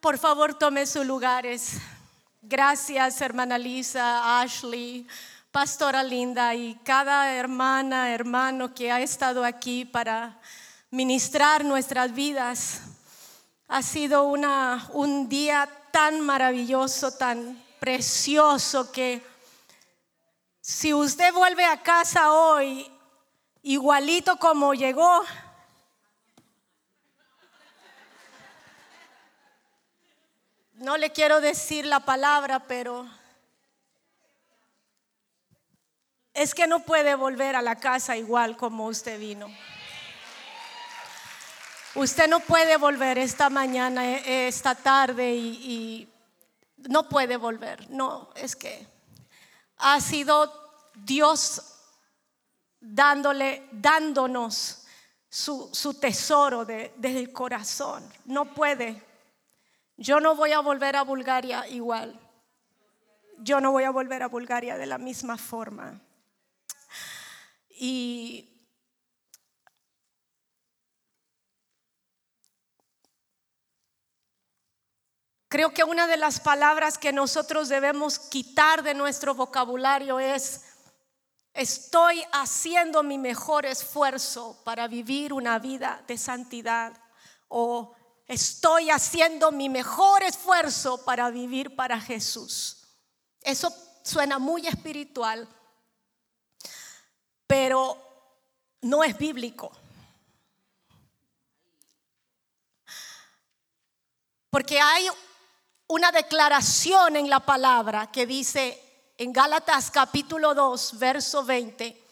Por favor, tome sus lugares. Gracias, hermana Lisa, Ashley, pastora Linda y cada hermana, hermano que ha estado aquí para ministrar nuestras vidas. Ha sido una, un día tan maravilloso, tan precioso que si usted vuelve a casa hoy igualito como llegó, no le quiero decir la palabra, pero es que no puede volver a la casa igual como usted vino. Usted no puede volver esta mañana, eh, esta tarde y, no puede volver. No, es que ha sido Dios dándole, dándonos su, tesoro de, del corazón. No puede. Yo no voy a volver a Bulgaria igual. Yo no voy a volver a Bulgaria de la misma forma. Y Creo que una de las palabras que nosotros debemos quitar de nuestro vocabulario es, estoy haciendo mi mejor esfuerzo para vivir una vida de santidad o estoy haciendo mi mejor esfuerzo para vivir para Jesús. Eso suena muy espiritual, pero no es bíblico. Porque hay una declaración en la palabra que dice en Gálatas capítulo 2, verso 20,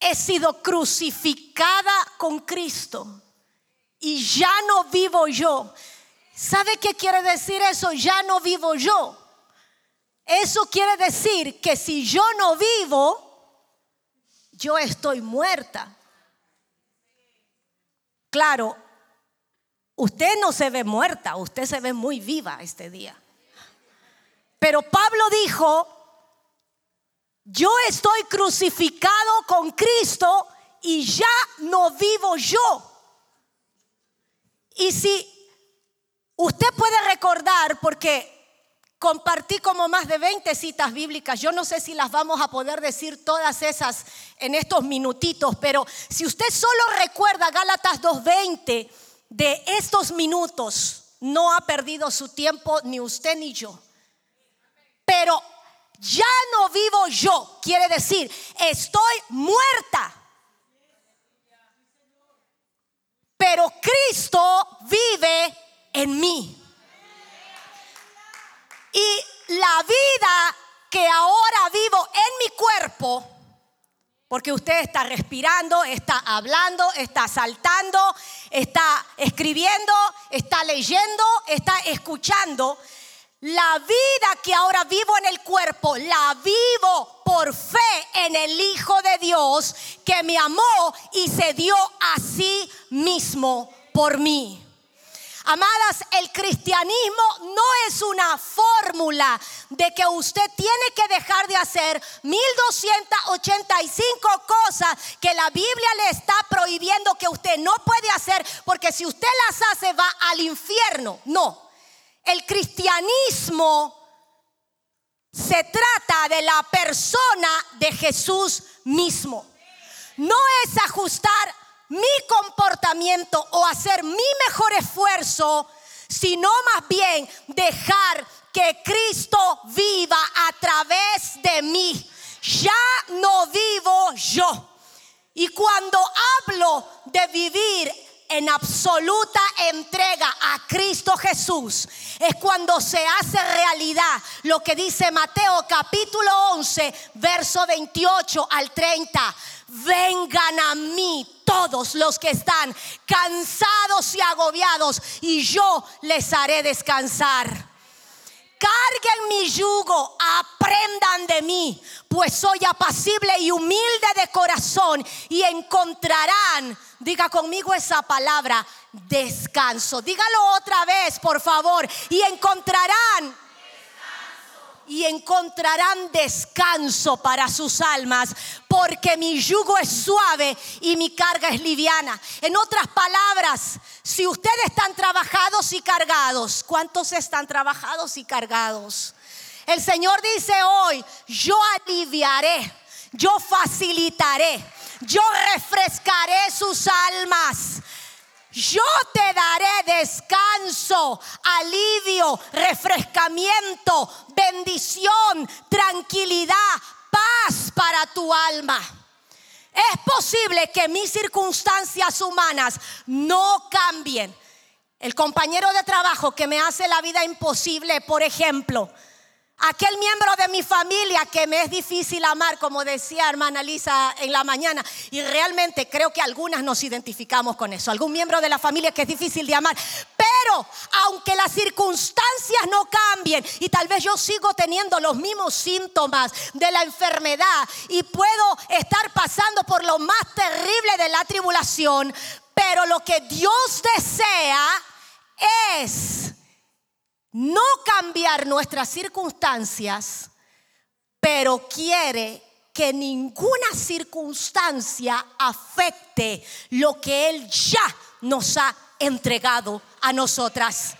he sido crucificada con Cristo y ya no vivo yo. ¿Sabe qué quiere decir eso? Ya no vivo yo. Eso quiere decir que si yo no vivo, yo estoy muerta. Claro, Usted no se ve muerta, usted se ve muy viva este día. Pero Pablo dijo, yo estoy crucificado con Cristo y ya no vivo yo. Y si usted puede recordar, porque compartí como más de 20 citas bíblicas, yo no sé si las vamos a poder decir todas esas en estos minutitos, pero si usted solo recuerda Gálatas 2.20, de estos minutos no ha perdido su tiempo ni usted ni yo. Pero ya no vivo yo, quiere decir, estoy muerta. Pero Cristo vive en mí. Y la vida que ahora vivo en mi cuerpo, porque usted está respirando, está hablando, está saltando, está escribiendo, está leyendo, está escuchando. La vida que ahora vivo en el cuerpo, la vivo por fe en el Hijo de Dios que me amó y se dio a sí mismo por mí. Amadas, el cristianismo no es una fórmula de que usted tiene que dejar de hacer 1285 cosas que la Biblia le está prohibiendo que usted no puede hacer porque si usted las hace va al infierno. No, el cristianismo se trata de la persona de Jesús mismo. No es ajustar mi comportamiento o hacer mi mejor esfuerzo, sino más bien dejar que Cristo viva a través de mí. Ya no vivo yo. Y cuando hablo de vivir en absoluta entrega a Cristo Jesús, es cuando se hace realidad lo que dice Mateo capítulo 11, verso 28 al 30 vengan a mí todos los que están cansados y agobiados y yo les haré descansar. Carguen mi yugo, aprendan de mí, pues soy apacible y humilde de corazón y encontrarán, diga conmigo esa palabra, descanso. Dígalo otra vez, por favor, y encontrarán y encontrarán descanso para sus almas, porque mi yugo es suave y mi carga es liviana. En otras palabras, si ustedes están trabajados y cargados, ¿cuántos están trabajados y cargados? El Señor dice hoy, yo aliviaré, yo facilitaré, yo refrescaré sus almas. Yo te daré descanso, alivio, refrescamiento, bendición, tranquilidad, paz para tu alma. Es posible que mis circunstancias humanas no cambien. El compañero de trabajo que me hace la vida imposible, por ejemplo, Aquel miembro de mi familia que me es difícil amar, como decía hermana Lisa en la mañana, y realmente creo que algunas nos identificamos con eso, algún miembro de la familia que es difícil de amar, pero aunque las circunstancias no cambien y tal vez yo sigo teniendo los mismos síntomas de la enfermedad y puedo estar pasando por lo más terrible de la tribulación, pero lo que Dios desea es no cambiar nuestras circunstancias, pero quiere que ninguna circunstancia afecte lo que Él ya nos ha entregado a nosotras.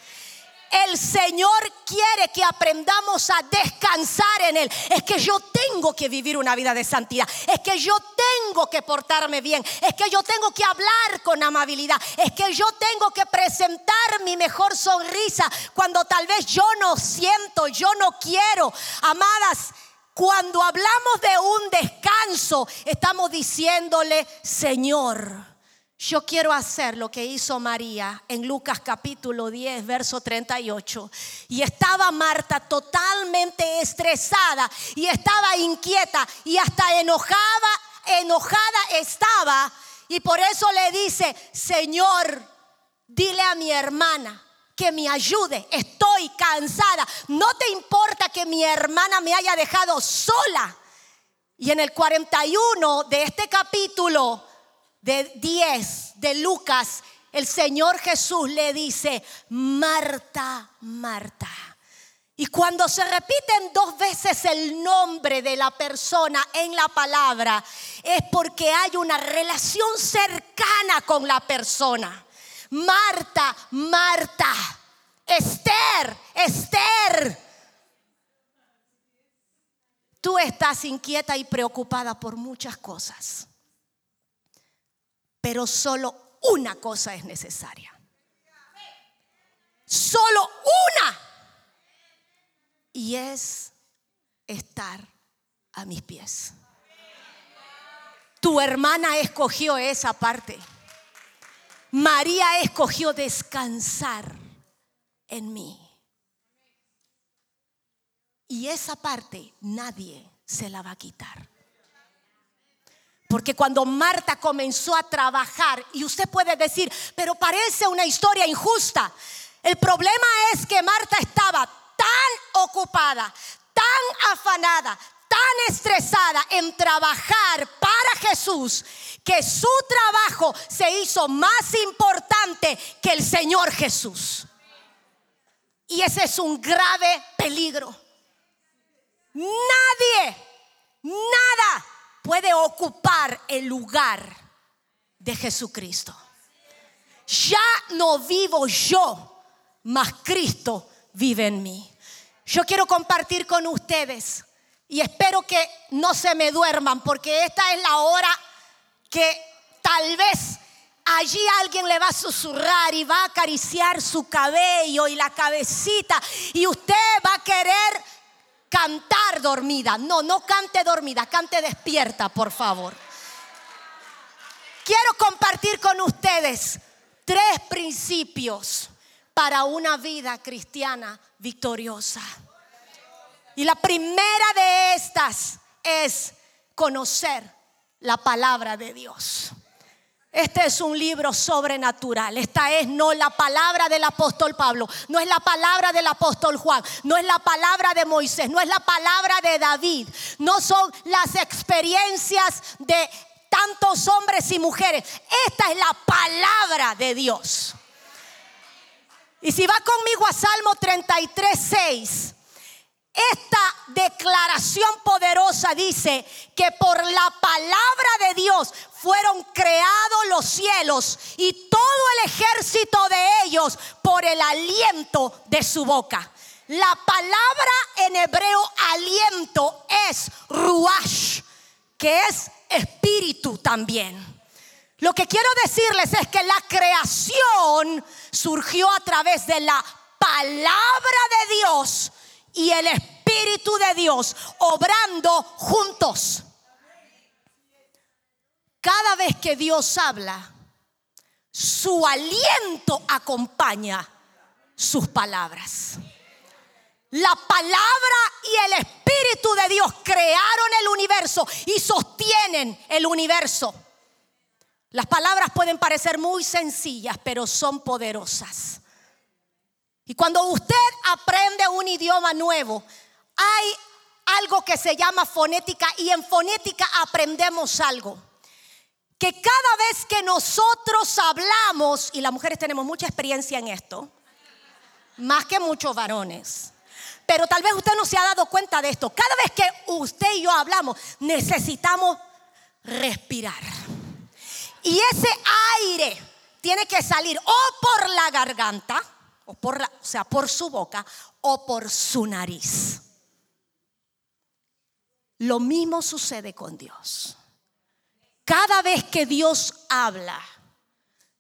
El Señor quiere que aprendamos a descansar en Él. Es que yo tengo que vivir una vida de santidad. Es que yo tengo que portarme bien. Es que yo tengo que hablar con amabilidad. Es que yo tengo que presentar mi mejor sonrisa cuando tal vez yo no siento, yo no quiero. Amadas, cuando hablamos de un descanso, estamos diciéndole, Señor yo quiero hacer lo que hizo María en Lucas capítulo 10, verso 38. Y estaba Marta totalmente estresada y estaba inquieta y hasta enojada, enojada estaba. Y por eso le dice, Señor, dile a mi hermana que me ayude. Estoy cansada. No te importa que mi hermana me haya dejado sola. Y en el 41 de este capítulo de 10 de Lucas, el Señor Jesús le dice, Marta, Marta. Y cuando se repiten dos veces el nombre de la persona en la palabra, es porque hay una relación cercana con la persona. Marta, Marta, Esther, Esther. Tú estás inquieta y preocupada por muchas cosas pero solo una cosa es necesaria. Solo una. Y es estar a mis pies. Tu hermana escogió esa parte. María escogió descansar en mí. Y esa parte nadie se la va a quitar. Porque cuando Marta comenzó a trabajar, y usted puede decir, pero parece una historia injusta. El problema es que Marta estaba tan ocupada, tan afanada, tan estresada en trabajar para Jesús, que su trabajo se hizo más importante que el Señor Jesús. Y ese es un grave peligro. Nadie, nada puede ocupar el lugar de Jesucristo. Ya no vivo yo, mas Cristo vive en mí. Yo quiero compartir con ustedes y espero que no se me duerman porque esta es la hora que tal vez allí alguien le va a susurrar y va a acariciar su cabello y la cabecita y usted va a querer cantar dormida. No, no cante dormida, cante despierta, por favor. Quiero compartir con ustedes tres principios para una vida cristiana victoriosa. Y la primera de estas es conocer la palabra de Dios. Este es un libro sobrenatural. Esta es no la palabra del apóstol Pablo, no es la palabra del apóstol Juan, no es la palabra de Moisés, no es la palabra de David, no son las experiencias de tantos hombres y mujeres. Esta es la palabra de Dios. Y si va conmigo a Salmo 33, 6, esta declaración poderosa dice que por la palabra de Dios fueron creados los cielos y todo el ejército de ellos por el aliento de su boca. La palabra en hebreo aliento es ruash, que es espíritu también. Lo que quiero decirles es que la creación surgió a través de la palabra de Dios y el Espíritu de Dios obrando juntos. Cada vez que Dios habla, su aliento acompaña sus palabras. La palabra y el Espíritu de Dios crearon el universo y sostienen el universo. Las palabras pueden parecer muy sencillas, pero son poderosas. Y cuando usted aprende un idioma nuevo, hay algo que se llama fonética y en fonética aprendemos algo. Que cada vez que nosotros hablamos, y las mujeres tenemos mucha experiencia en esto, más que muchos varones, pero tal vez usted no se ha dado cuenta de esto. Cada vez que usted y yo hablamos, necesitamos respirar. Y ese aire tiene que salir o por la garganta, o, por la, o sea, por su boca, o por su nariz. Lo mismo sucede con Dios. Cada vez que Dios habla,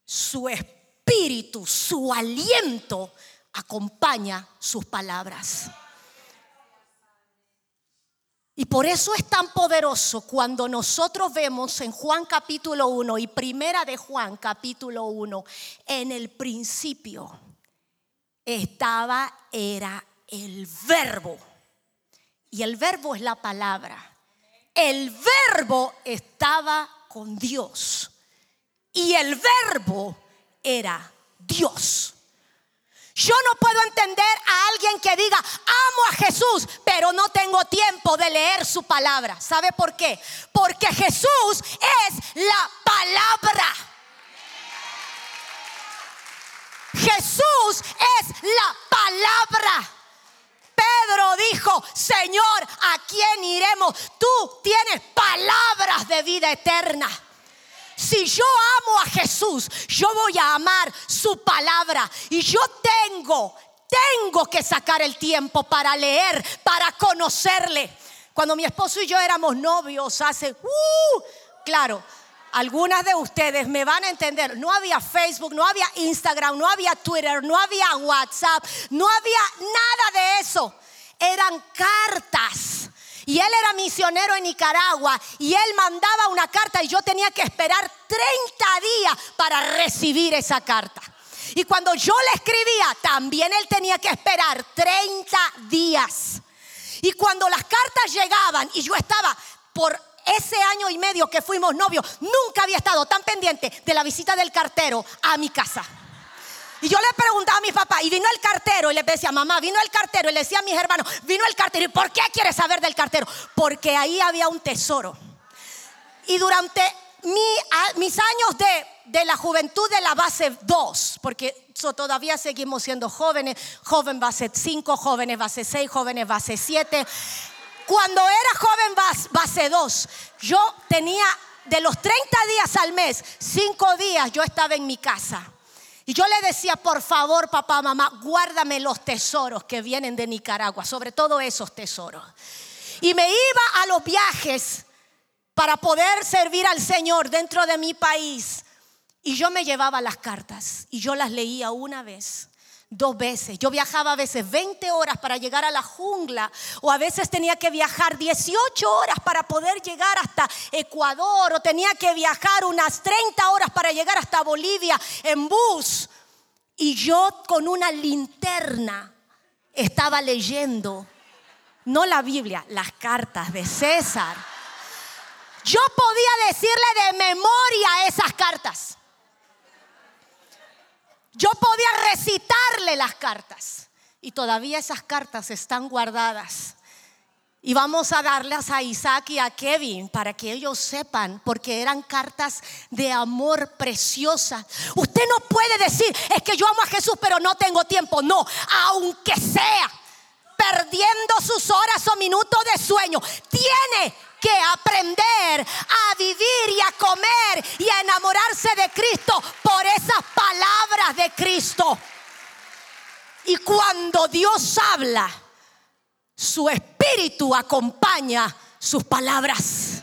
su espíritu, su aliento acompaña sus palabras. Y por eso es tan poderoso cuando nosotros vemos en Juan capítulo 1 y primera de Juan capítulo 1, en el principio estaba, era el verbo. Y el verbo es la palabra. El verbo estaba con Dios. Y el verbo era Dios. Yo no puedo entender a alguien que diga, amo a Jesús, pero no tengo tiempo de leer su palabra. ¿Sabe por qué? Porque Jesús es la palabra. Jesús es la palabra. Pedro dijo, Señor, ¿a quién iremos? Tú tienes palabras de vida eterna. Si yo amo a Jesús, yo voy a amar su palabra. Y yo tengo, tengo que sacar el tiempo para leer, para conocerle. Cuando mi esposo y yo éramos novios hace, uh, claro, algunas de ustedes me van a entender, no había Facebook, no había Instagram, no había Twitter, no había WhatsApp, no había nada de eso. Eran cartas y él era misionero en Nicaragua y él mandaba una carta y yo tenía que esperar 30 días para recibir esa carta. Y cuando yo le escribía, también él tenía que esperar 30 días. Y cuando las cartas llegaban y yo estaba por ese año y medio que fuimos novios, nunca había estado tan pendiente de la visita del cartero a mi casa. Y yo le preguntaba a mi papá, y vino el cartero, y le decía, mamá, vino el cartero, y le decía a mis hermanos, vino el cartero, ¿y por qué quiere saber del cartero? Porque ahí había un tesoro. Y durante mis años de, de, la juventud de la base 2, porque todavía seguimos siendo jóvenes, joven base 5, jóvenes base 6, jóvenes base 7. Cuando era joven base 2, yo tenía de los 30 días al mes, 5 días yo estaba en mi casa y yo le decía, por favor, papá, mamá, guárdame los tesoros que vienen de Nicaragua, sobre todo esos tesoros. Y me iba a los viajes para poder servir al Señor dentro de mi país. Y yo me llevaba las cartas y yo las leía una vez, dos veces. Yo viajaba a veces 20 horas para llegar a la jungla o a veces tenía que viajar 18 horas para poder llegar hasta Ecuador o tenía que viajar unas 30 horas para llegar hasta Bolivia en bus. Y yo con una linterna estaba leyendo, no la Biblia, las cartas de César. Yo podía decirle de memoria esas cartas. Yo podía recitarle las cartas y todavía esas cartas están guardadas. Y vamos a darlas a Isaac y a Kevin para que ellos sepan, porque eran cartas de amor preciosa. Usted no puede decir, es que yo amo a Jesús, pero no tengo tiempo. No, aunque sea perdiendo sus horas o minutos de sueño. Tiene que aprender a vivir y a comer y a enamorarse de Cristo por esas palabras de Cristo. Y cuando Dios habla, su espíritu acompaña sus palabras.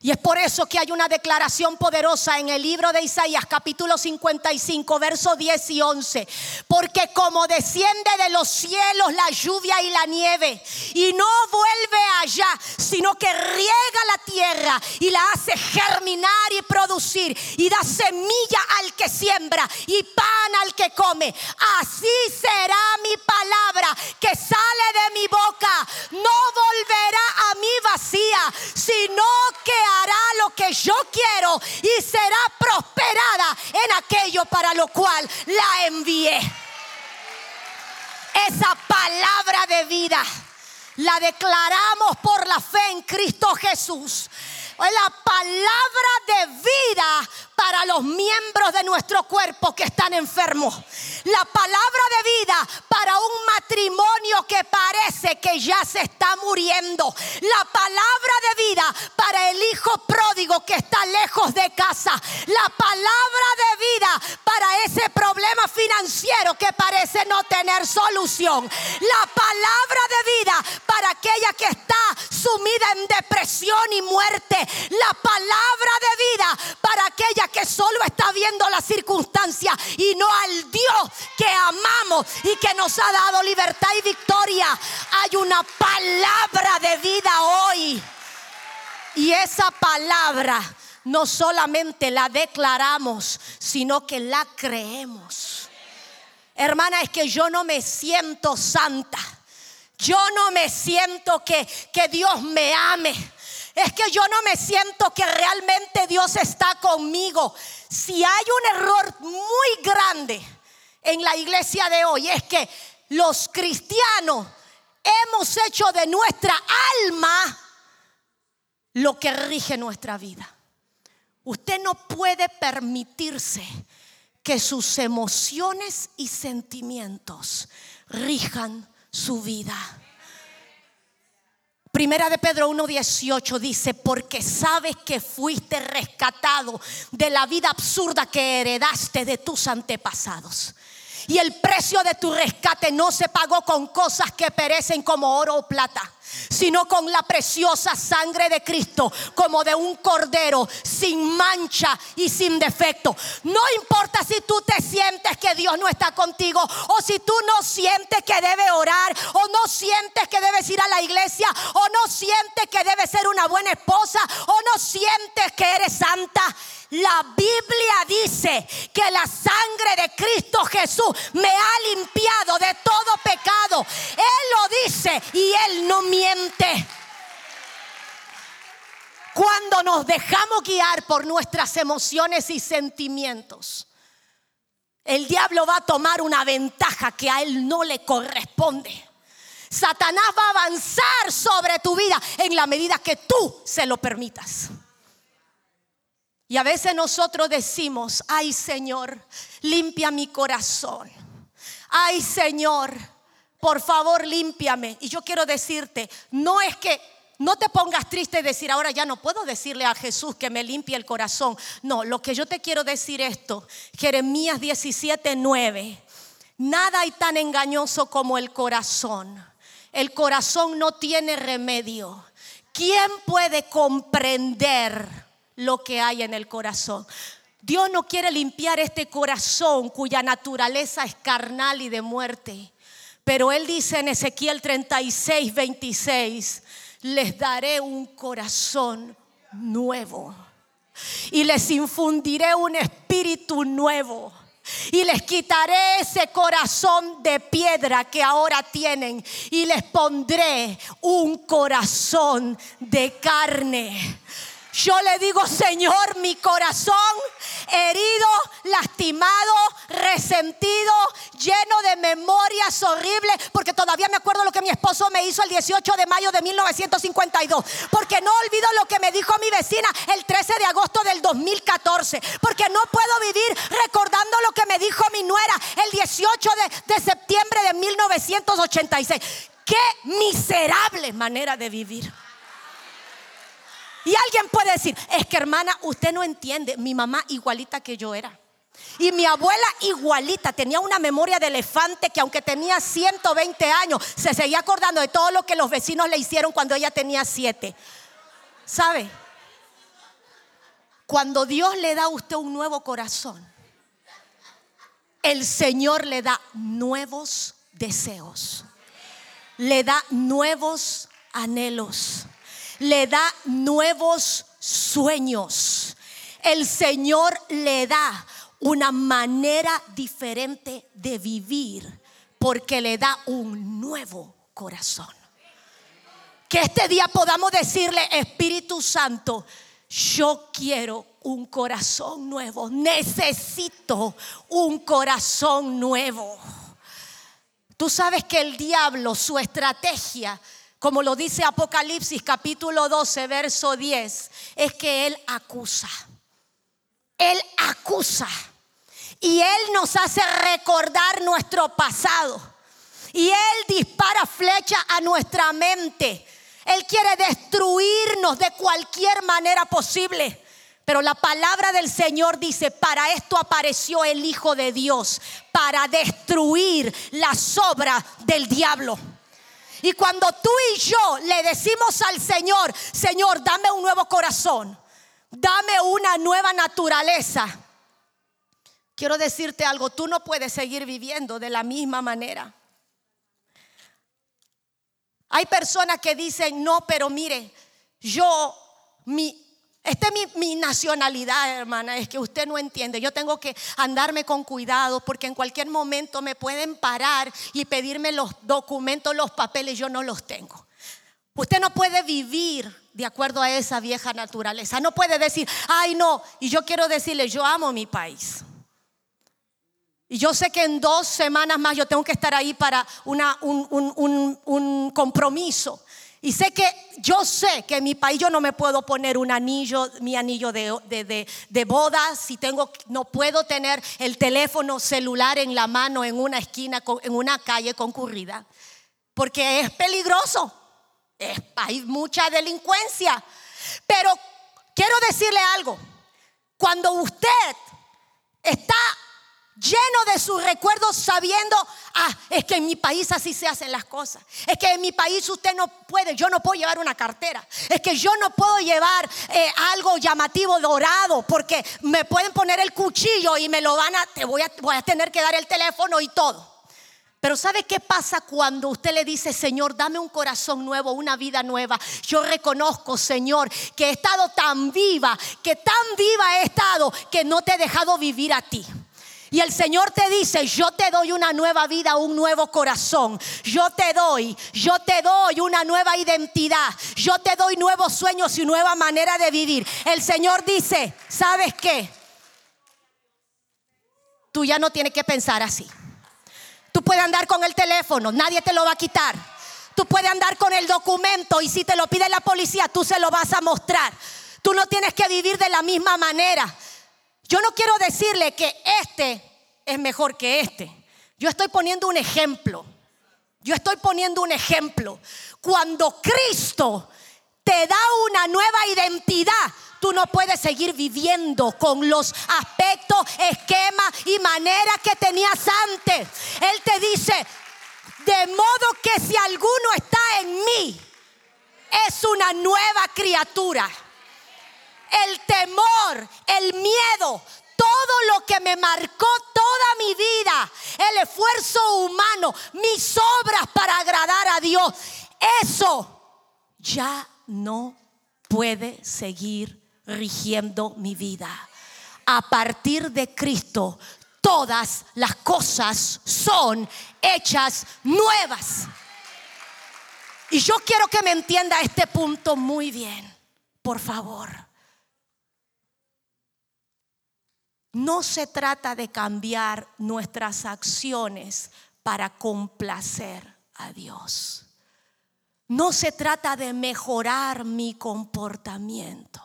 Y es por eso que hay una declaración poderosa en el libro de Isaías capítulo 55, versos 10 y 11. Porque como desciende de los cielos la lluvia y la nieve y no vuelve allá, sino que riega la tierra y la hace germinar y producir y da semilla al que siembra y pan al que come. Así será mi palabra que sale de mi boca. No volverá a mí vacía, sino que que yo quiero y será prosperada en aquello para lo cual la envié. Esa palabra de vida la declaramos por la fe en Cristo Jesús. La palabra de vida para los miembros de nuestro cuerpo que están enfermos. La palabra de vida para un matrimonio que parece que ya se está muriendo. La palabra de vida para el hijo pródigo que está lejos de casa. La palabra de vida para ese problema financiero que parece no tener solución. La palabra de vida para aquella que está sumida en depresión y muerte. La palabra de vida para aquella que solo está viendo la circunstancia y no al Dios que amamos y que nos ha dado libertad y victoria. Hay una palabra de vida hoy. Y esa palabra no solamente la declaramos, sino que la creemos. Hermana, es que yo no me siento santa. Yo no me siento que, que Dios me ame es que yo no me siento que realmente Dios está conmigo. Si hay un error muy grande en la iglesia de hoy es que los cristianos hemos hecho de nuestra alma lo que rige nuestra vida. Usted no puede permitirse que sus emociones y sentimientos rijan su vida. Primera de Pedro 1.18 dice, porque sabes que fuiste rescatado de la vida absurda que heredaste de tus antepasados. Y el precio de tu rescate no se pagó con cosas que perecen como oro o plata sino con la preciosa sangre de Cristo, como de un cordero, sin mancha y sin defecto. No importa si tú te sientes que Dios no está contigo, o si tú no sientes que debe orar, o no sientes que debes ir a la iglesia, o no sientes que debes ser una buena esposa, o no sientes que eres santa. La Biblia dice que la sangre de Cristo Jesús me ha limpiado de todo pecado. Él lo dice y Él no miente. Cuando nos dejamos guiar por nuestras emociones y sentimientos, el diablo va a tomar una ventaja que a él no le corresponde. Satanás va a avanzar sobre tu vida en la medida que tú se lo permitas. Y a veces nosotros decimos, ay Señor, limpia mi corazón. Ay Señor, por favor, límpiame. Y yo quiero decirte, no es que no te pongas triste y decir, ahora ya no puedo decirle a Jesús que me limpie el corazón. No, lo que yo te quiero decir esto, Jeremías 17, 9. Nada hay tan engañoso como el corazón. El corazón no tiene remedio. ¿Quién puede comprender? Lo que hay en el corazón. Dios no quiere limpiar este corazón cuya naturaleza es carnal y de muerte. Pero Él dice en Ezequiel 36, 26, les daré un corazón nuevo y les infundiré un espíritu nuevo. Y les quitaré ese corazón de piedra que ahora tienen y les pondré un corazón de carne yo le digo, Señor, mi corazón herido, lastimado, resentido, lleno de memorias horribles, porque todavía me acuerdo lo que mi esposo me hizo el 18 de mayo de 1952, porque no olvido lo que me dijo mi vecina el 13 de agosto del 2014, porque no puedo vivir recordando lo que me dijo mi nuera el 18 de, de septiembre de 1952 1986. Qué miserable manera de vivir. Y alguien puede decir, es que hermana, usted no entiende, mi mamá igualita que yo era. Y mi abuela igualita, tenía una memoria de elefante que aunque tenía 120 años, se seguía acordando de todo lo que los vecinos le hicieron cuando ella tenía 7. ¿Sabe? Cuando Dios le da a usted un nuevo corazón, el Señor le da nuevos deseos, le da nuevos anhelos, le da nuevos sueños. El Señor le da una manera diferente de vivir porque le da un nuevo corazón. Que este día podamos decirle, Espíritu Santo, yo quiero un corazón nuevo, necesito un corazón nuevo. Tú sabes que el diablo, su estrategia, como lo dice Apocalipsis capítulo 12, verso 10, es que él acusa. Él acusa. Y Él nos hace recordar nuestro pasado. Y Él dispara flecha a nuestra mente. Él quiere destruirnos de cualquier manera posible. Pero la palabra del Señor dice, para esto apareció el Hijo de Dios, para destruir las obras del diablo. Y cuando tú y yo le decimos al Señor, Señor, dame un nuevo corazón, dame una nueva naturaleza. Quiero decirte algo, tú no puedes seguir viviendo de la misma manera. Hay personas que dicen, no, pero mire, yo, mi, esta es mi, nacionalidad, hermana, es que usted no entiende. Yo tengo que andarme con cuidado porque en cualquier momento me pueden parar y pedirme los documentos, los papeles, yo no los tengo. Usted no puede vivir de acuerdo a esa vieja naturaleza. No puede decir, ay no, y yo quiero decirle, yo amo mi país. Y yo sé que en dos semanas más yo tengo que estar ahí para una, un, compromiso. Y sé que yo sé que en mi país yo no me puedo poner un anillo, mi anillo de, de, de, boda, si tengo, no puedo tener el teléfono celular en la mano en una esquina, en una calle concurrida, porque es peligroso hay mucha delincuencia. Pero quiero decirle algo. Cuando usted está lleno de sus recuerdos sabiendo, ah, es que en mi país así se hacen las cosas. Es que en mi país usted no puede, yo no puedo llevar una cartera. Es que yo no puedo llevar eh, algo llamativo dorado porque me pueden poner el cuchillo y me lo van a, te voy a, voy a tener que dar el teléfono y todo. Pero ¿sabe qué pasa cuando usted le dice, Señor, dame un corazón nuevo, una vida nueva? Yo reconozco, Señor, que he estado tan viva, que tan viva he estado, que no te he dejado vivir a ti. Y el Señor te dice, yo te doy una nueva vida, un nuevo corazón. Yo te doy, yo te doy una nueva identidad. Yo te doy nuevos sueños y nueva manera de vivir. El Señor dice, ¿sabes qué? Tú ya no tienes que pensar así. Tú puedes andar con el teléfono, nadie te lo va a quitar. Tú puedes andar con el documento y si te lo pide la policía, tú se lo vas a mostrar. Tú no tienes que vivir de la misma manera. Yo no quiero decirle que este es mejor que este. Yo estoy poniendo un ejemplo. Yo estoy poniendo un ejemplo. Cuando Cristo te da una nueva identidad, Tú no puedes seguir viviendo con los aspectos, esquemas y maneras que tenías antes. Él te dice, de modo que si alguno está en mí, es una nueva criatura. El temor, el miedo, todo lo que me marcó toda mi vida, el esfuerzo humano, mis obras para agradar a Dios, eso ya no puede seguir rigiendo mi vida. A partir de Cristo, todas las cosas son hechas nuevas. Y yo quiero que me entienda este punto muy bien, por favor. No se trata de cambiar nuestras acciones para complacer a Dios. No se trata de mejorar mi comportamiento.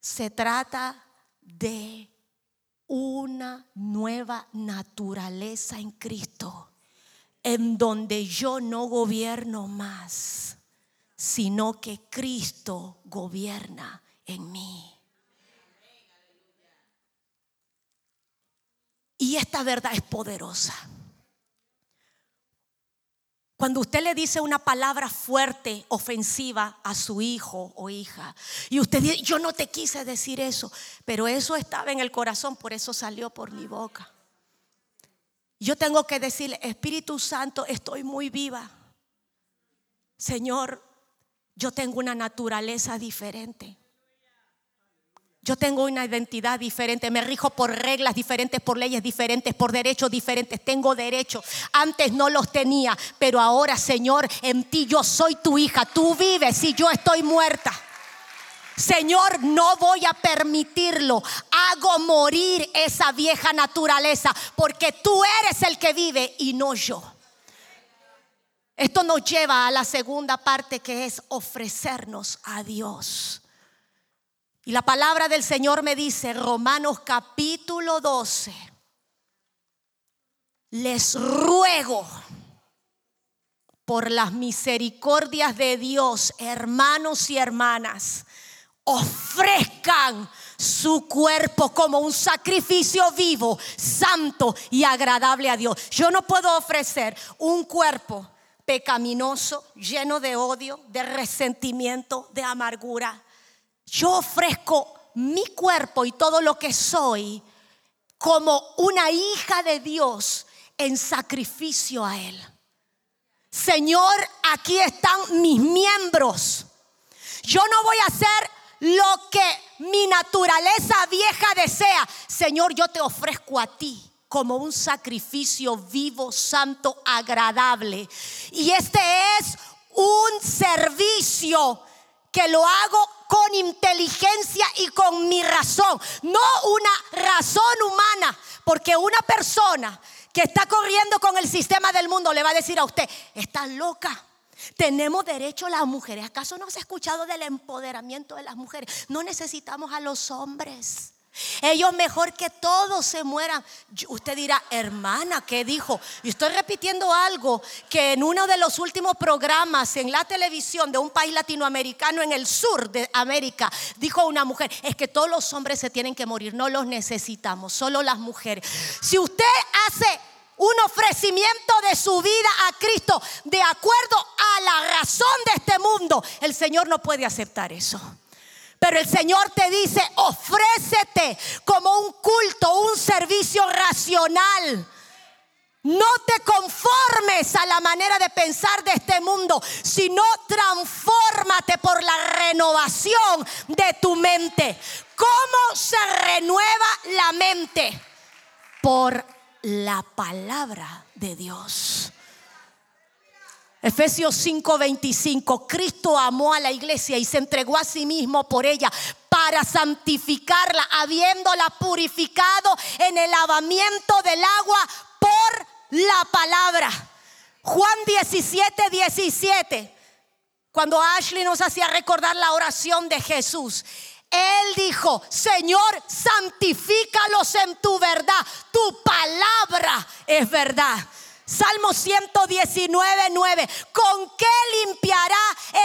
Se trata de una nueva naturaleza en Cristo, en donde yo no gobierno más, sino que Cristo gobierna en mí. Y esta verdad es poderosa. Cuando usted le dice una palabra fuerte, ofensiva a su hijo o hija, y usted dice, yo no te quise decir eso, pero eso estaba en el corazón, por eso salió por mi boca. Yo tengo que decirle, Espíritu Santo, estoy muy viva. Señor, yo tengo una naturaleza diferente. Yo tengo una identidad diferente, me rijo por reglas diferentes, por leyes diferentes, por derechos diferentes. Tengo derechos. Antes no los tenía, pero ahora, Señor, en ti yo soy tu hija. Tú vives y yo estoy muerta. Señor, no voy a permitirlo. Hago morir esa vieja naturaleza porque tú eres el que vive y no yo. Esto nos lleva a la segunda parte que es ofrecernos a Dios. Y la palabra del Señor me dice, Romanos capítulo 12, les ruego por las misericordias de Dios, hermanos y hermanas, ofrezcan su cuerpo como un sacrificio vivo, santo y agradable a Dios. Yo no puedo ofrecer un cuerpo pecaminoso, lleno de odio, de resentimiento, de amargura yo ofrezco mi cuerpo y todo lo que soy como una hija de Dios en sacrificio a Él. Señor, aquí están mis miembros. Yo no voy a hacer lo que mi naturaleza vieja desea. Señor, yo te ofrezco a ti como un sacrificio vivo, santo, agradable. Y este es un servicio que lo hago con inteligencia y con mi razón, no una razón humana, porque una persona que está corriendo con el sistema del mundo le va a decir a usted, estás loca. Tenemos derecho las mujeres. ¿Acaso no se ha escuchado del empoderamiento de las mujeres? No necesitamos a los hombres. Ellos mejor que todos se mueran. Usted dirá, hermana, ¿qué dijo? Y estoy repitiendo algo que en uno de los últimos programas en la televisión de un país latinoamericano en el sur de América, dijo una mujer, es que todos los hombres se tienen que morir, no los necesitamos, solo las mujeres. Si usted hace un ofrecimiento de su vida a Cristo de acuerdo a la razón de este mundo, el Señor no puede aceptar eso. Pero el Señor te dice, ofrécete como un culto, un servicio racional. No te conformes a la manera de pensar de este mundo, sino transfórmate por la renovación de tu mente. ¿Cómo se renueva la mente? Por la palabra de Dios. Efesios 5:25, Cristo amó a la iglesia y se entregó a sí mismo por ella para santificarla, habiéndola purificado en el lavamiento del agua por la palabra. Juan 17, 17, cuando Ashley nos hacía recordar la oración de Jesús. Él dijo, Señor, santifícalos en tu verdad. Tu palabra es verdad. Salmo 119, 9. ¿Con qué limpiará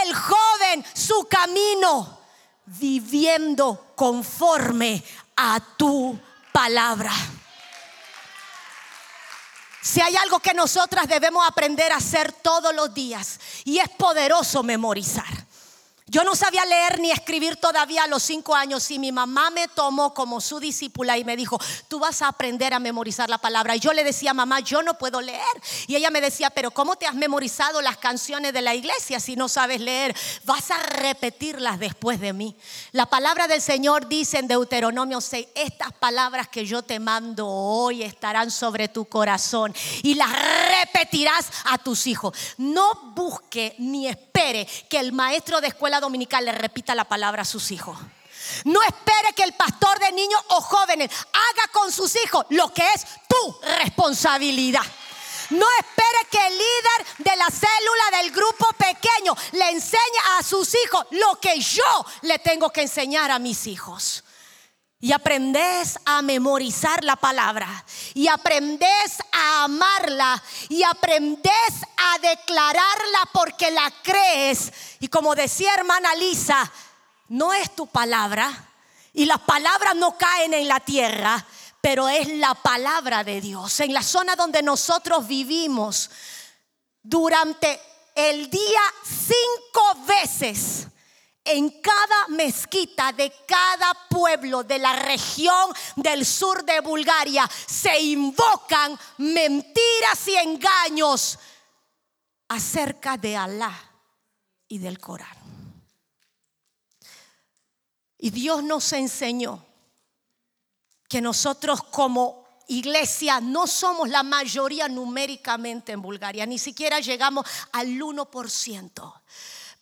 el joven su camino? Viviendo conforme a tu palabra. Si hay algo que nosotras debemos aprender a hacer todos los días y es poderoso memorizar. Yo no sabía leer ni escribir todavía a los cinco años y mi mamá me tomó como su discípula y me dijo, tú vas a aprender a memorizar la palabra. Y yo le decía, mamá, yo no puedo leer. Y ella me decía, pero ¿cómo te has memorizado las canciones de la iglesia si no sabes leer? Vas a repetirlas después de mí. La palabra del Señor dice en Deuteronomio 6, estas palabras que yo te mando hoy estarán sobre tu corazón y las repetirás a tus hijos. No busque ni espere que el maestro de escuela dominical le repita la palabra a sus hijos. No espere que el pastor de niños o jóvenes haga con sus hijos lo que es tu responsabilidad. No espere que el líder de la célula del grupo pequeño le enseñe a sus hijos lo que yo le tengo que enseñar a mis hijos. Y aprendes a memorizar la palabra y aprendes a amarla y aprendes a declararla porque la crees. Y como decía hermana Lisa, no es tu palabra y las palabras no caen en la tierra, pero es la palabra de Dios. En la zona donde nosotros vivimos, durante el día cinco veces en cada mezquita de cada pueblo de la región del sur de Bulgaria se invocan mentiras y engaños acerca de Alá y del Corán. Y Dios nos enseñó que nosotros como iglesia no somos la mayoría numéricamente en Bulgaria, ni siquiera llegamos al 1%.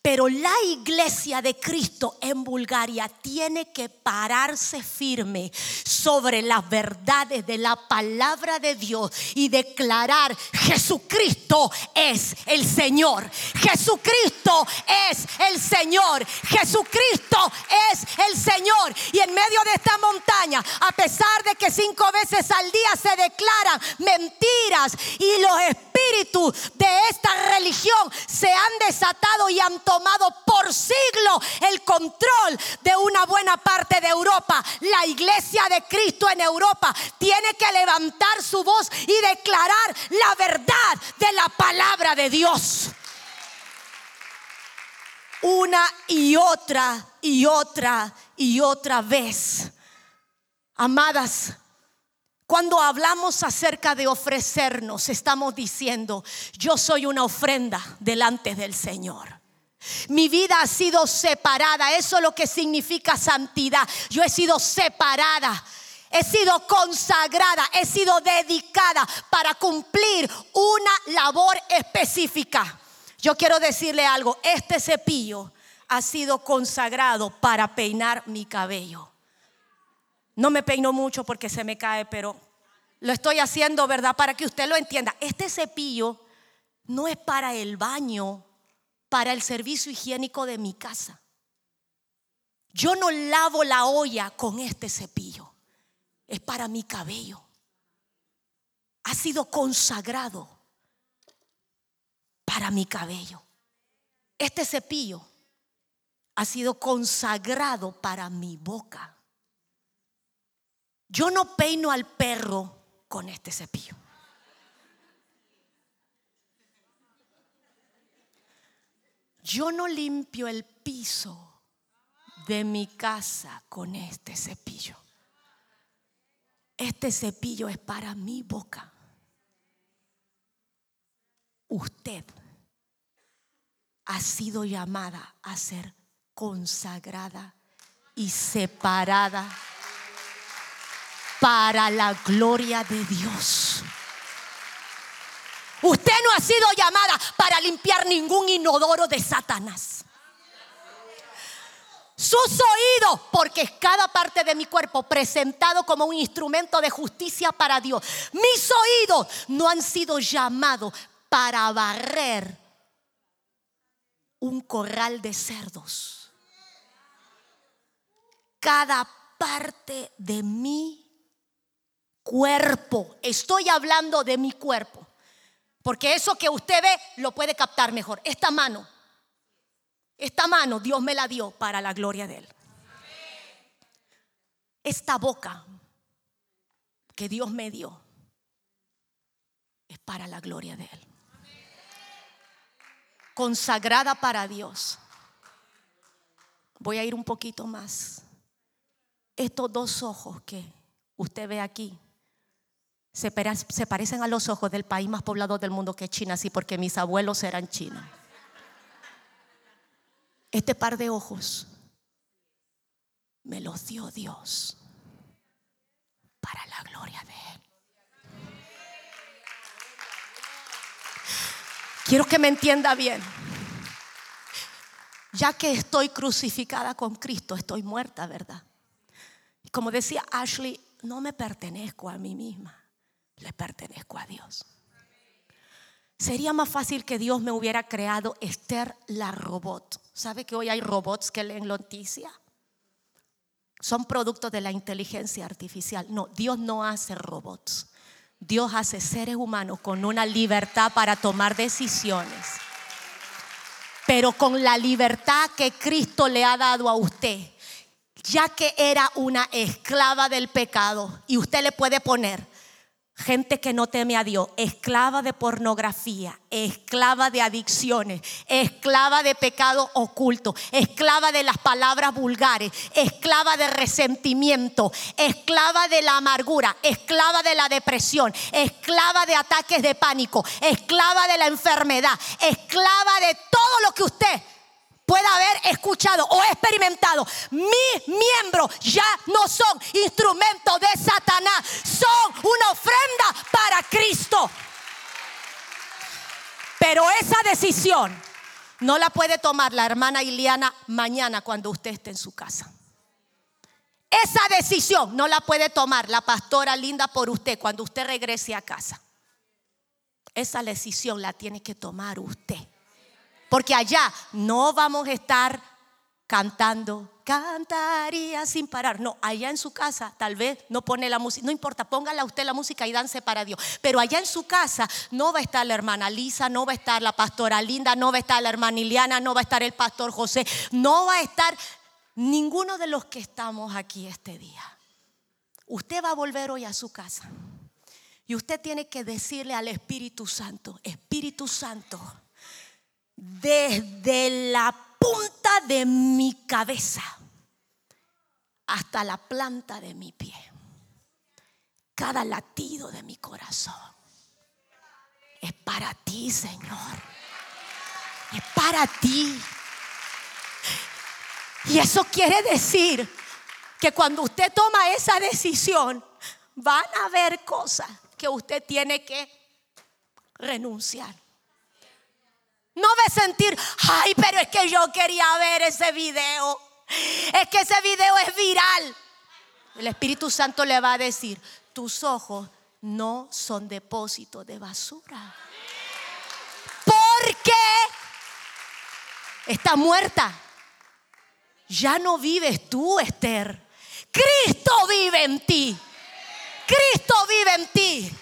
Pero la iglesia de Cristo en Bulgaria tiene que pararse firme sobre las verdades de la palabra de Dios y declarar Jesucristo es el Señor. Jesucristo es el Señor. Jesucristo es el Señor. Y en medio de esta montaña, a pesar de que cinco veces al día se declaran mentiras y los espíritus de esta religión se han desatado y han tomado por siglo el control de una buena parte de Europa. La iglesia de Cristo en Europa tiene que levantar su voz y declarar la verdad de la palabra de Dios. Una y otra y otra y otra vez. Amadas, cuando hablamos acerca de ofrecernos, estamos diciendo, yo soy una ofrenda delante del Señor. Mi vida ha sido separada. Eso es lo que significa santidad. Yo he sido separada. He sido consagrada, he sido dedicada para cumplir una labor específica. Yo quiero decirle algo, este cepillo ha sido consagrado para peinar mi cabello. No me peino mucho porque se me cae, pero lo estoy haciendo, ¿verdad? Para que usted lo entienda. Este cepillo no es para el baño para el servicio higiénico de mi casa. Yo no lavo la olla con este cepillo. Es para mi cabello. Ha sido consagrado para mi cabello. Este cepillo ha sido consagrado para mi boca. Yo no peino al perro con este cepillo. Yo no limpio el piso de mi casa con este cepillo. Este cepillo es para mi boca. Usted ha sido llamada a ser consagrada y separada para la gloria de Dios. Usted no ha sido llamada para limpiar ningún inodoro de Satanás. Sus oídos, porque es cada parte de mi cuerpo presentado como un instrumento de justicia para Dios. Mis oídos no han sido llamados para barrer un corral de cerdos. Cada parte de mi cuerpo, estoy hablando de mi cuerpo, porque eso que usted ve lo puede captar mejor. Esta mano, esta mano Dios me la dio para la gloria de Él. Esta boca que Dios me dio es para la gloria de Él. Consagrada para Dios. Voy a ir un poquito más. Estos dos ojos que usted ve aquí se, parecen a los ojos del país más poblado del mundo que es China, sí, porque mis abuelos eran chinos. Este par de ojos me los dio Dios para la gloria de Él. Quiero que me entienda bien. Ya que estoy crucificada con Cristo, estoy muerta, ¿verdad? Como decía Ashley, no me pertenezco a mí misma le pertenezco a Dios. Sería más fácil que Dios me hubiera creado Esther la robot. ¿Sabe que hoy hay robots que leen noticia? son productos de la inteligencia artificial. No, Dios no hace robots. Dios hace seres humanos con una libertad para tomar decisiones. Pero con la libertad que Cristo le ha dado a usted, ya que era una esclava del pecado, y usted le puede poner gente que no teme a Dios, esclava de pornografía, esclava de adicciones, esclava de pecado oculto, esclava de las palabras vulgares, esclava de resentimiento, esclava de la amargura, esclava de la depresión, esclava de ataques de pánico, esclava de la enfermedad, esclava de todo lo que usted pueda haber escuchado o experimentado, mis miembros ya no son instrumentos de Satanás, son una ofrenda para Cristo. Pero esa decisión no la puede tomar la hermana Iliana mañana cuando usted esté en su casa. Esa decisión no la puede tomar la pastora linda por usted cuando usted regrese a casa. Esa decisión la tiene que tomar usted. Porque allá no vamos a estar cantando, cantaría sin parar. No, allá en su casa tal vez no pone la música, no importa, póngala usted la música y dance para Dios. Pero allá en su casa no va a estar la hermana Lisa, no va a estar la pastora Linda, no va a estar la hermana Iliana, no va a estar el pastor José, no va a estar ninguno de los que estamos aquí este día. Usted va a volver hoy a su casa. Y usted tiene que decirle al Espíritu Santo, Espíritu Santo, desde la punta de mi cabeza hasta la planta de mi pie. Cada latido de mi corazón es para ti, Señor. Es para ti. Y eso quiere decir que cuando usted toma esa decisión, van a haber cosas que usted tiene que renunciar. No de sentir, ay, pero es que yo quería ver ese video. Es que ese video es viral. El Espíritu Santo le va a decir, tus ojos no son depósito de basura. Porque está muerta. Ya no vives tú, Esther. Cristo vive en ti. Cristo vive en ti.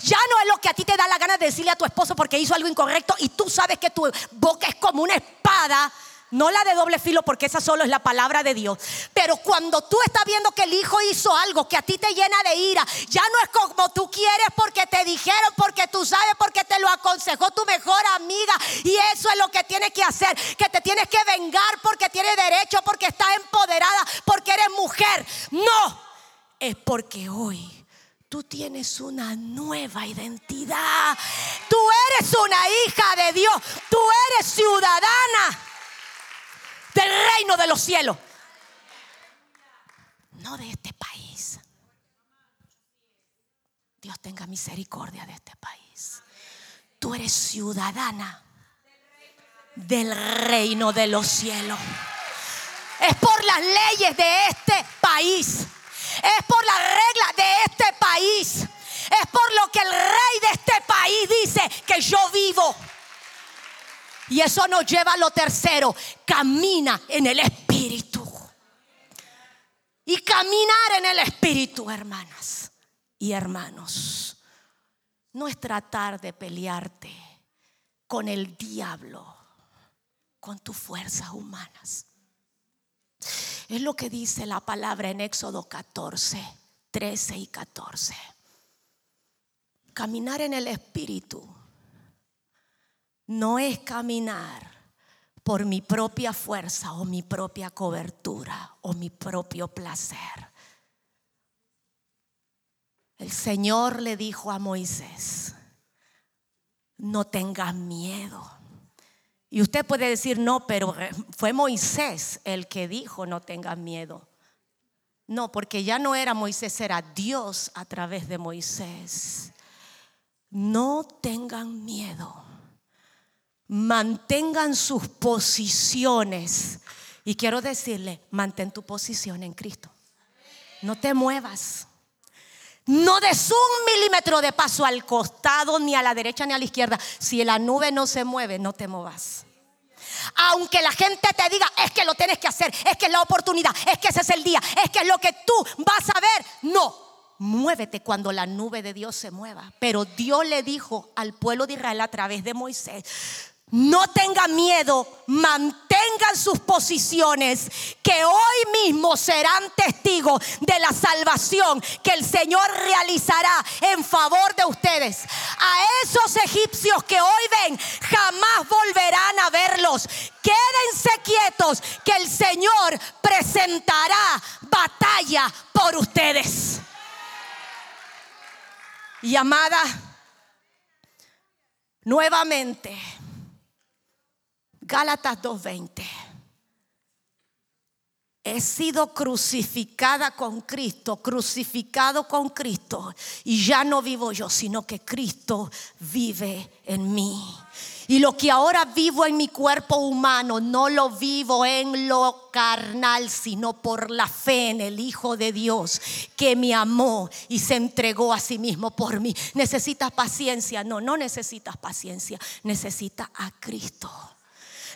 Ya no es lo que a ti te da la gana de decirle a tu esposo porque hizo algo incorrecto y tú sabes que tu boca es como una espada. No la de doble filo porque esa solo es la palabra de Dios. Pero cuando tú estás viendo que el hijo hizo algo que a ti te llena de ira, ya no es como tú quieres porque te dijeron, porque tú sabes, porque te lo aconsejó tu mejor amiga. Y eso es lo que tienes que hacer. Que te tienes que vengar porque tienes derecho, porque estás empoderada, porque eres mujer. No, es porque hoy Tú tienes una nueva identidad. Tú eres una hija de Dios. Tú eres ciudadana del reino de los cielos. No de este país. Dios tenga misericordia de este país. Tú eres ciudadana del reino de los cielos. Es por las leyes de este país es por la regla de este país. Es por lo que el rey de este país dice que yo vivo. Y eso nos lleva a lo tercero. Camina en el espíritu. Y caminar en el espíritu, hermanas y hermanos, no es tratar de pelearte con el diablo, con tus fuerzas humanas. Es lo que dice la palabra en Éxodo 14, 13 y 14. Caminar en el Espíritu no es caminar por mi propia fuerza o mi propia cobertura o mi propio placer. El Señor le dijo a Moisés, no tengas miedo y usted puede decir, no, pero fue Moisés el que dijo, no tengan miedo. No, porque ya no era Moisés, era Dios a través de Moisés. No tengan miedo. Mantengan sus posiciones. Y quiero decirle, mantén tu posición en Cristo. No te muevas. No des un milímetro de paso al costado, ni a la derecha, ni a la izquierda. Si la nube no se mueve, no te muevas. Aunque la gente te diga, es que lo tienes que hacer, es que es la oportunidad, es que ese es el día, es que es lo que tú vas a ver. No, muévete cuando la nube de Dios se mueva. Pero Dios le dijo al pueblo de Israel a través de Moisés, no tengan miedo, mantengan sus posiciones, que hoy mismo serán testigos de la salvación que el Señor realizará en favor de ustedes. A esos egipcios que hoy ven, jamás volverán a verlos. Quédense quietos, que el Señor presentará batalla por ustedes. Y amada, nuevamente Gálatas 2.20. He sido crucificada con Cristo, crucificado con Cristo. Y ya no vivo yo, sino que Cristo vive en mí. Y lo que ahora vivo en mi cuerpo humano, no lo vivo en lo carnal, sino por la fe en el Hijo de Dios que me amó y se entregó a sí mismo por mí. ¿Necesitas paciencia? No, no necesitas paciencia. Necesitas a Cristo.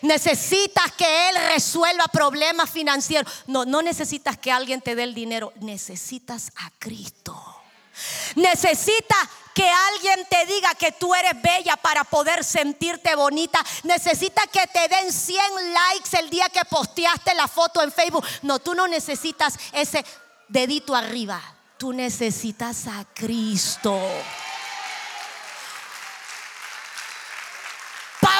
Necesitas que Él resuelva problemas financieros. No, no necesitas que alguien te dé el dinero. Necesitas a Cristo. Necesitas que alguien te diga que tú eres bella para poder sentirte bonita. Necesitas que te den 100 likes el día que posteaste la foto en Facebook. No, tú no necesitas ese dedito arriba. Tú necesitas a Cristo.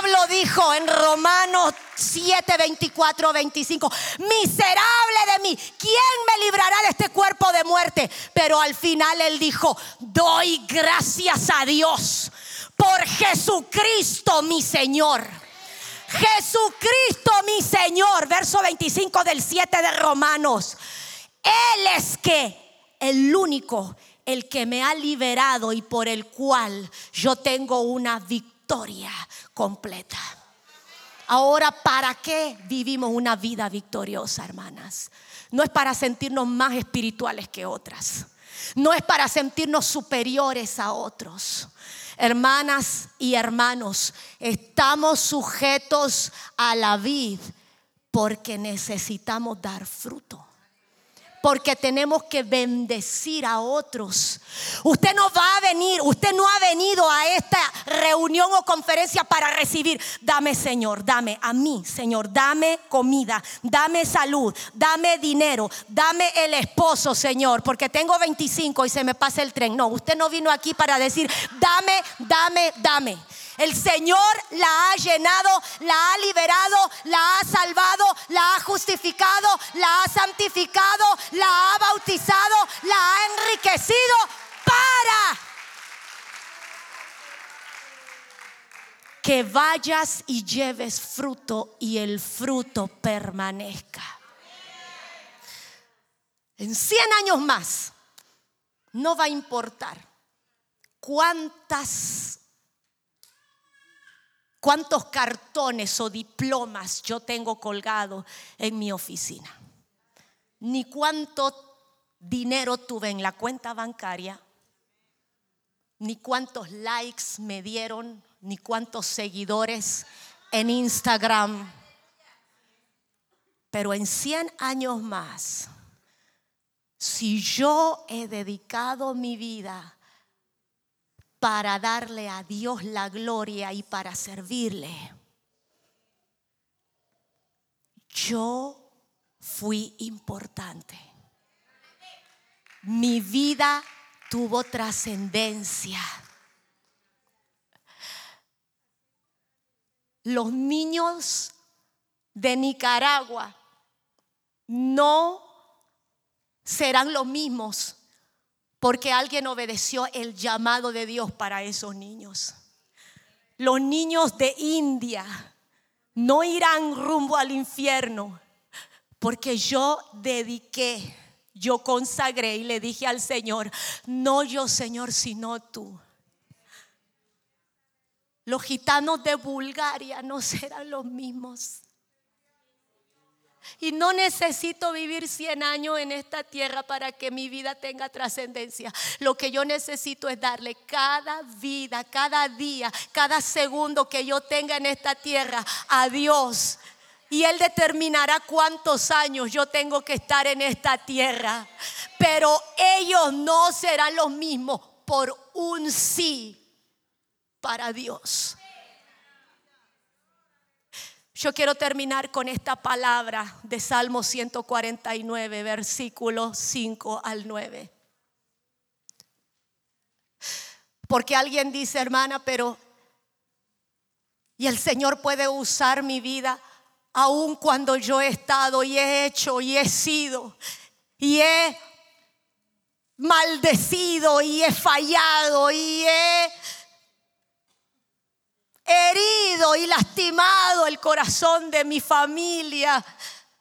Pablo dijo en Romanos 7, 24, 25, miserable de mí, ¿quién me librará de este cuerpo de muerte? Pero al final él dijo, doy gracias a Dios por Jesucristo mi Señor. Jesucristo mi Señor, verso 25 del 7 de Romanos. Él es que el único, el que me ha liberado y por el cual yo tengo una victoria completa. Ahora, ¿para qué vivimos una vida victoriosa, hermanas? No es para sentirnos más espirituales que otras. No es para sentirnos superiores a otros. Hermanas y hermanos, estamos sujetos a la vid porque necesitamos dar fruto porque tenemos que bendecir a otros. Usted no va a venir, usted no ha venido a esta reunión o conferencia para recibir. Dame, Señor, dame a mí, Señor, dame comida, dame salud, dame dinero, dame el esposo, Señor, porque tengo 25 y se me pasa el tren. No, usted no vino aquí para decir, dame, dame, dame. El Señor la ha llenado, la ha liberado, la ha salvado, la ha justificado, la ha santificado, la ha bautizado, la ha enriquecido para que vayas y lleves fruto y el fruto permanezca. En 100 años más, no va a importar cuántas cuántos cartones o diplomas yo tengo colgado en mi oficina, ni cuánto dinero tuve en la cuenta bancaria, ni cuántos likes me dieron, ni cuántos seguidores en Instagram. Pero en 100 años más, si yo he dedicado mi vida para darle a Dios la gloria y para servirle. Yo fui importante. Mi vida tuvo trascendencia. Los niños de Nicaragua no serán los mismos porque alguien obedeció el llamado de Dios para esos niños. Los niños de India no irán rumbo al infierno porque yo dediqué, yo consagré y le dije al Señor, no yo Señor, sino tú. Los gitanos de Bulgaria no serán los mismos. Y no necesito vivir 100 años en esta tierra para que mi vida tenga trascendencia. Lo que yo necesito es darle cada vida, cada día, cada segundo que yo tenga en esta tierra a Dios. Y Él determinará cuántos años yo tengo que estar en esta tierra. Pero ellos no serán los mismos por un sí para Dios. Yo quiero terminar con esta palabra de Salmo 149, versículos 5 al 9. Porque alguien dice, hermana, pero y el Señor puede usar mi vida aun cuando yo he estado y he hecho y he sido y he maldecido y he fallado y he herido y lastimado el corazón de mi familia.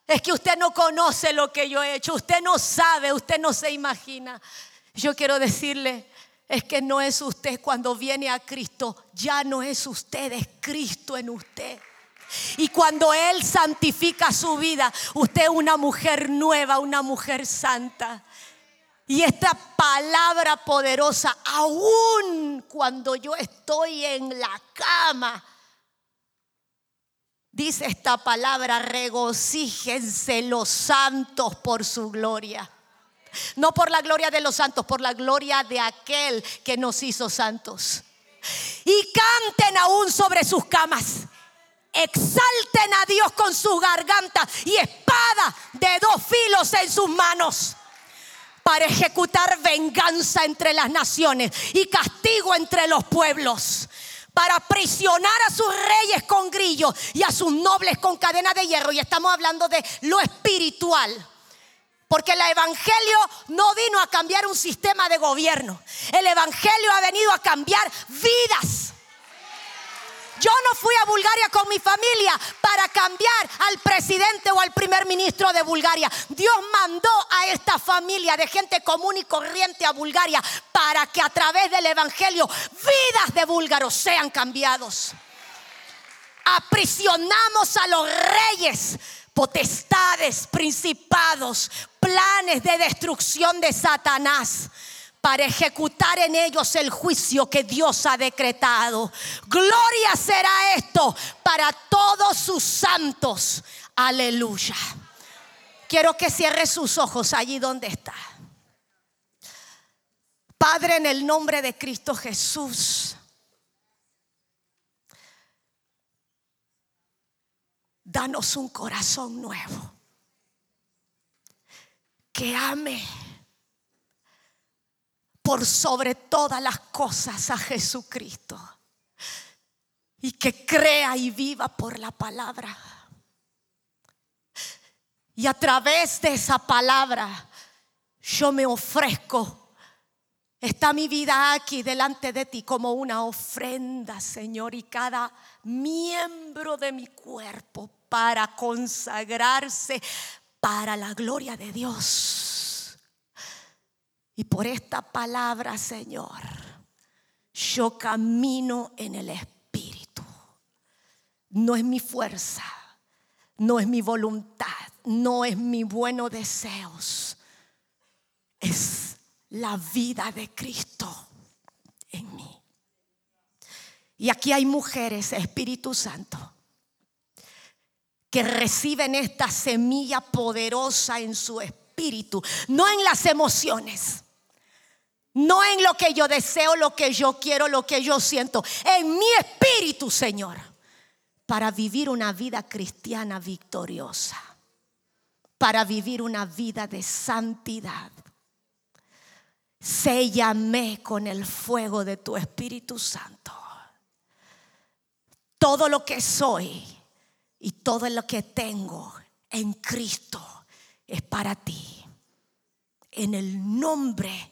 Es que usted no conoce lo que yo he hecho, usted no sabe, usted no se imagina. Yo quiero decirle, es que no es usted cuando viene a Cristo, ya no es usted, es Cristo en usted. Y cuando Él santifica su vida, usted es una mujer nueva, una mujer santa. Y esta palabra poderosa, aún cuando yo estoy en la cama, dice esta palabra, regocíjense los santos por su gloria. No por la gloria de los santos, por la gloria de aquel que nos hizo santos. Y canten aún sobre sus camas. Exalten a Dios con sus gargantas y espada de dos filos en sus manos para ejecutar venganza entre las naciones y castigo entre los pueblos, para prisionar a sus reyes con grillos y a sus nobles con cadena de hierro. Y estamos hablando de lo espiritual. Porque el Evangelio no vino a cambiar un sistema de gobierno. El Evangelio ha venido a cambiar vidas. Yo no fui a Bulgaria con mi familia para cambiar al presidente o al primer ministro de Bulgaria. Dios mandó a esta familia de gente común y corriente a Bulgaria para que a través del Evangelio vidas de búlgaros sean cambiados. Aprisionamos a los reyes, potestades, principados, planes de destrucción de Satanás para ejecutar en ellos el juicio que Dios ha decretado. Gloria será esto para todos sus santos. Aleluya. Quiero que cierre sus ojos allí donde está. Padre, en el nombre de Cristo Jesús. Danos un corazón nuevo que ame por sobre todas las cosas a Jesucristo y que crea y viva por la palabra. Y a través de esa palabra yo me ofrezco. Está mi vida aquí delante de ti como una ofrenda, Señor, y cada miembro de mi cuerpo para consagrarse para la gloria de Dios. Y por esta palabra, Señor, yo camino en el Espíritu. No es mi fuerza, no es mi voluntad, no es mi buenos deseos. Es la vida de Cristo en mí. Y aquí hay mujeres, Espíritu Santo, que reciben esta semilla poderosa en su espíritu, no en las emociones no en lo que yo deseo, lo que yo quiero, lo que yo siento. En mi espíritu, Señor. Para vivir una vida cristiana victoriosa. Para vivir una vida de santidad. Séllame con el fuego de tu Espíritu Santo. Todo lo que soy y todo lo que tengo en Cristo es para ti. En el nombre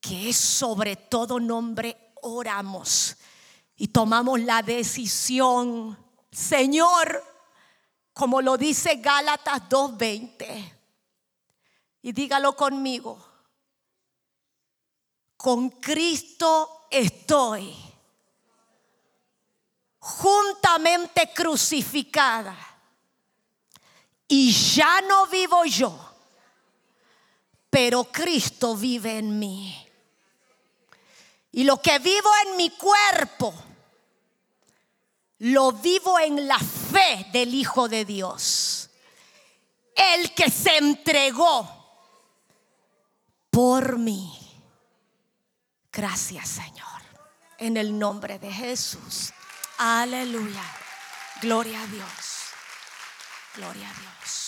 que es sobre todo nombre, oramos y tomamos la decisión, Señor, como lo dice Gálatas 2.20, y dígalo conmigo, con Cristo estoy juntamente crucificada Y ya no vivo yo, pero Cristo vive en mí. Y lo que vivo en mi cuerpo, lo vivo en la fe del Hijo de Dios. El que se entregó por mí. Gracias Señor. En el nombre de Jesús. Aleluya. Gloria a Dios. Gloria a Dios.